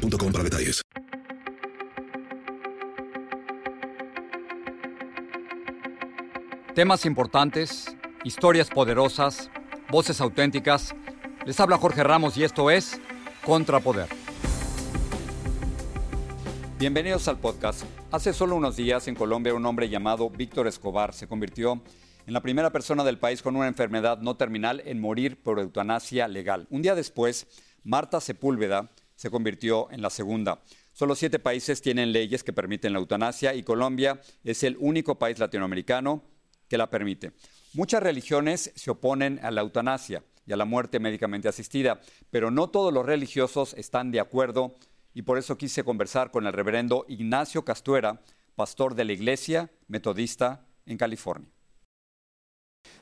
boostmobile.com para detalles. Temas importantes, historias poderosas, voces auténticas. Les habla Jorge Ramos y esto es Contrapoder. Bienvenidos al podcast. Hace solo unos días en Colombia un hombre llamado Víctor Escobar se convirtió en la primera persona del país con una enfermedad no terminal en morir por eutanasia legal. Un día después, Marta Sepúlveda se convirtió en la segunda. Solo siete países tienen leyes que permiten la eutanasia y Colombia es el único país latinoamericano que la permite. Muchas religiones se oponen a la eutanasia y a la muerte médicamente asistida, pero no todos los religiosos están de acuerdo y por eso quise conversar con el reverendo Ignacio Castuera, pastor de la Iglesia Metodista en California.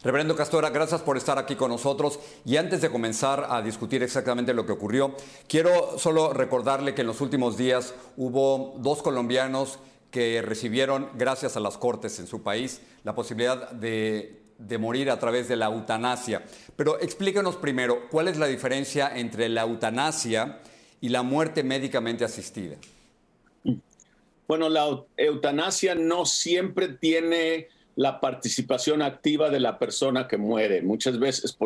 Reverendo Castora, gracias por estar aquí con nosotros. Y antes de comenzar a discutir exactamente lo que ocurrió, quiero solo recordarle que en los últimos días hubo dos colombianos que recibieron, gracias a las cortes en su país, la posibilidad de, morir a través de la eutanasia. Pero explíquenos primero, ¿cuál es la diferencia entre la eutanasia y la muerte médicamente asistida? Bueno, la eutanasia no siempre tiene la participación activa de la persona que muere. Muchas veces,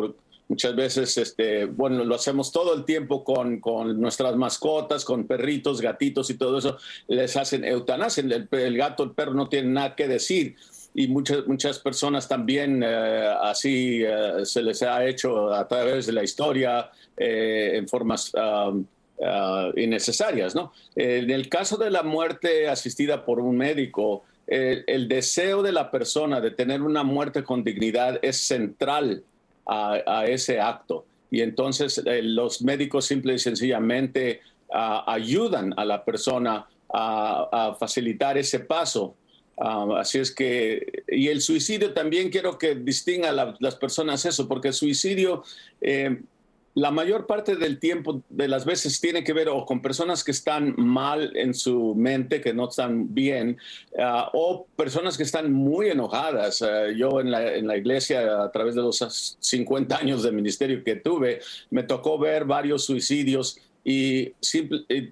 muchas veces, este, bueno, lo hacemos todo el tiempo con, con, nuestras mascotas, con perritos, gatitos y todo eso, les hacen eutanasia. El, gato, el perro no tienen nada que decir. Y muchas, muchas personas también eh, así eh, se les ha hecho a través de la historia eh, en formas um, uh, innecesarias, ¿no? En el caso de la muerte asistida por un médico, el, deseo de la persona de tener una muerte con dignidad es central a, ese acto. Y entonces eh, los médicos simple y sencillamente ah, ayudan a la persona a, facilitar ese paso. Ah, así es que, y el suicidio también quiero que distinga a las personas eso, porque el suicidio eh, la mayor parte del tiempo de las veces tiene que ver o con personas que están mal en su mente, que no están bien, ah, o personas que están muy enojadas. Ah, yo en la, en la, iglesia, a través de los 50 años de ministerio que tuve, me tocó ver varios suicidios y,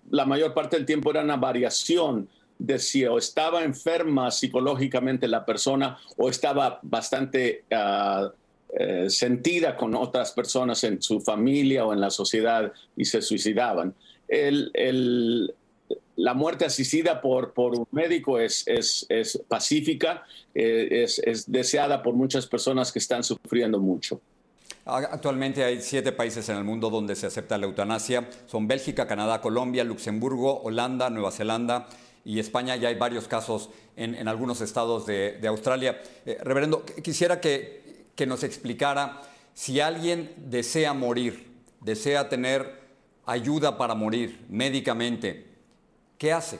la mayor parte del tiempo era una variación de si o estaba enferma psicológicamente la persona o estaba bastante... Uh, eh, sentida con otras personas en su familia o en la sociedad y se suicidaban. la muerte asistida por, por un médico es, es, pacífica, eh, es, deseada por muchas personas que están sufriendo mucho. Actualmente hay siete países en el mundo donde se acepta la eutanasia. Son Bélgica, Canadá, Colombia, Luxemburgo, Holanda, Nueva Zelanda y España. Ya hay varios casos en, algunos estados de, Australia. Eh, reverendo, quisiera que, que nos explicara si alguien desea morir, desea tener ayuda para morir médicamente, ¿qué hace?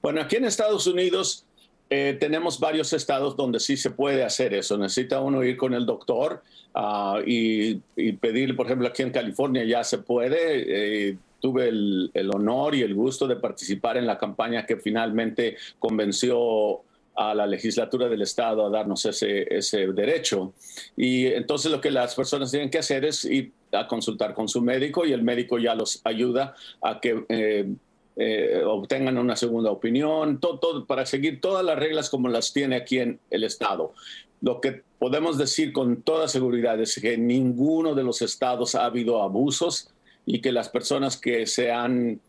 Bueno, aquí en Estados Unidos eh, tenemos varios estados donde sí se puede hacer eso. Necesita uno ir con el doctor ah, y, pedir, por ejemplo, aquí en California ya se puede. Eh, tuve el, el honor y el gusto de participar en la campaña que finalmente convenció a la legislatura del Estado a darnos ese, ese derecho. Y entonces lo que las personas tienen que hacer es ir a consultar con su médico y el médico ya los ayuda a que eh, eh, obtengan una segunda opinión, todo, para seguir todas las reglas como las tiene aquí en el Estado. Lo que podemos decir con toda seguridad es que en ninguno de los estados ha habido abusos y que las personas que se han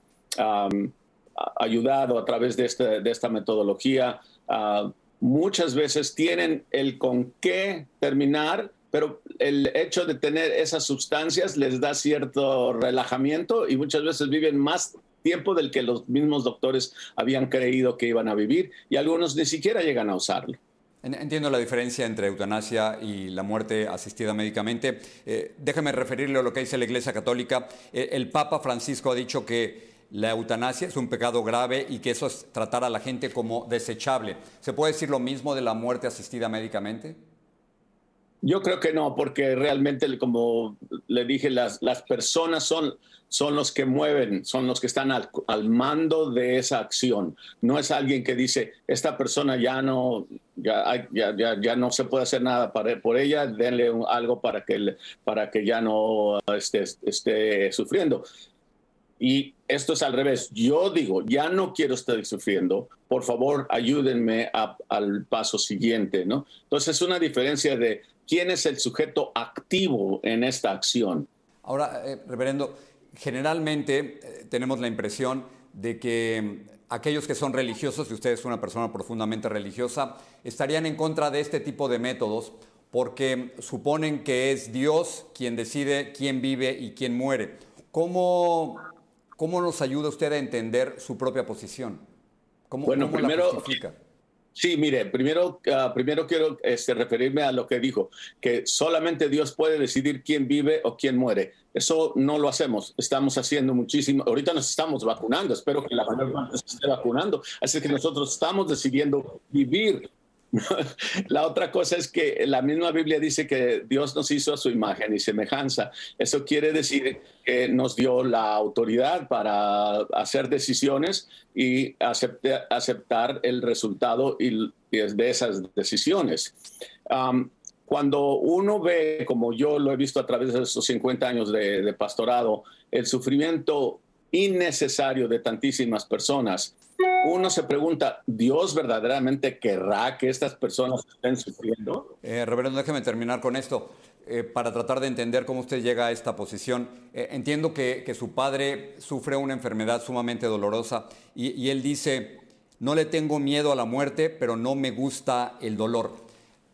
ayudado a través de, este, de esta metodología Ah, muchas veces tienen el con qué terminar, pero el hecho de tener esas sustancias les da cierto relajamiento y muchas veces viven más tiempo del que los mismos doctores habían creído que iban a vivir y algunos ni siquiera llegan a usarlo. Entiendo la diferencia entre eutanasia y la muerte asistida médicamente. Eh, déjeme referirle a lo que dice la Iglesia Católica. Eh, el Papa Francisco ha dicho que la eutanasia es un pecado grave y que eso es tratar a la gente como desechable. ¿Se puede decir lo mismo de la muerte asistida médicamente? Yo creo que no, porque realmente, como le dije, las, las personas son, son los que mueven, son los que están al, mando de esa acción. No es alguien que dice, esta persona ya no, ya, ya, ya, no se puede hacer nada para, por ella, denle algo para que, para que ya no esté, esté sufriendo. Y esto es al revés. Yo digo, ya no quiero estar sufriendo, por favor ayúdenme al paso siguiente, ¿no? Entonces es una diferencia de quién es el sujeto activo en esta acción. Ahora, eh, reverendo, generalmente eh, tenemos la impresión de que mm, aquellos que son religiosos, y usted es una persona profundamente religiosa, estarían en contra de este tipo de métodos porque suponen que es Dios quien decide quién vive y quién muere. ¿Cómo, cómo nos ayuda usted a entender su propia posición? ¿Cómo, bueno, primero, justifica? Sí, mire, primero, ah, primero quiero este, referirme a lo que dijo, que solamente Dios puede decidir quién vive o quién muere. Eso no lo hacemos, estamos haciendo muchísimo. Ahorita nos estamos vacunando, espero que la mayor parte se esté vacunando. Así que nosotros estamos decidiendo vivir La otra cosa es que la misma Biblia dice que Dios nos hizo a su imagen y semejanza. Eso quiere decir que nos dio la autoridad para hacer decisiones y aceptar el resultado de esas decisiones. cuando uno ve, como yo lo he visto a través de esos 50 años de pastorado, el sufrimiento innecesario de tantísimas personas, uno se pregunta, ¿Dios verdaderamente querrá que estas personas estén sufriendo? Eh, Reverendo, déjeme terminar con esto. Eh, para tratar de entender cómo usted llega a esta posición. Eh, entiendo que, su padre sufre una enfermedad sumamente dolorosa y, y él dice, no le tengo miedo a la muerte, pero no me gusta el dolor.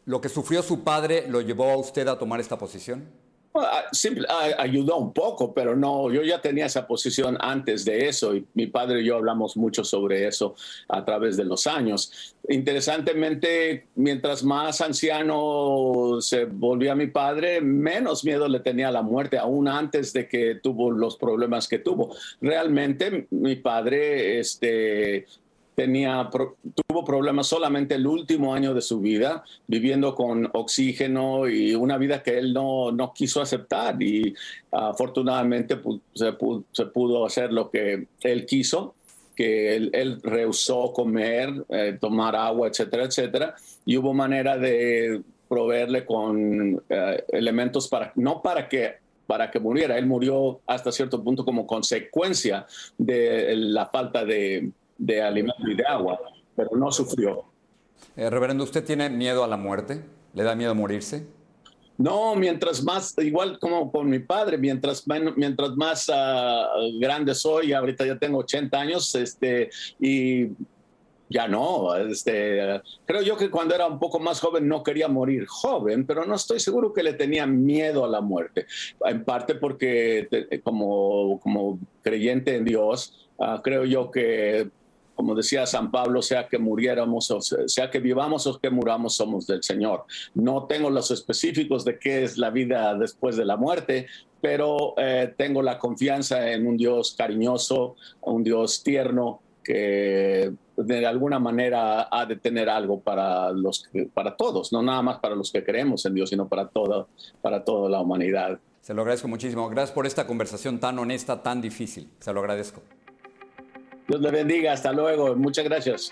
¿Lo que sufrió su padre lo llevó a usted a tomar esta posición? Ah, simple, ah, ayudó un poco, pero no, yo ya tenía esa posición antes de eso y mi padre y yo hablamos mucho sobre eso a través de los años. Interesantemente, mientras más anciano se volvía mi padre, menos miedo le tenía a la muerte, aún antes de que tuvo los problemas que tuvo. Realmente mi padre este, tenía, tuvo problemas solamente el último año de su vida, viviendo con oxígeno y una vida que él no, no quiso aceptar. Y afortunadamente se, pudo, hacer lo que él quiso, que él, rehusó comer, eh, tomar agua, etcétera, etcétera. Y hubo manera de proveerle con eh, elementos para, no para que para que muriera. Él murió hasta cierto punto como consecuencia de la falta de, de alimento y de agua, pero no sufrió. Eh, reverendo, ¿usted tiene miedo a la muerte? ¿Le da miedo morirse? No, mientras más, igual como con mi padre, mientras, mientras más ah, grande soy, ahorita ya tengo 80 años, este, y ya no, este, creo yo que cuando era un poco más joven no quería morir joven, pero no estoy seguro que le tenía miedo a la muerte, en parte porque como, como creyente en Dios, ah, creo yo que como decía San Pablo, sea que muriéramos, o sea que vivamos o que muramos, somos del Señor. No tengo los específicos de qué es la vida después de la muerte, pero eh, tengo la confianza en un Dios cariñoso, un Dios tierno, que de alguna manera ha de tener algo para, los, para todos, no nada más para los que creemos en Dios, sino para toda, para toda la humanidad. Se lo agradezco muchísimo. Gracias por esta conversación tan honesta, tan difícil. Se lo agradezco. Dios le bendiga. Hasta luego. Muchas gracias.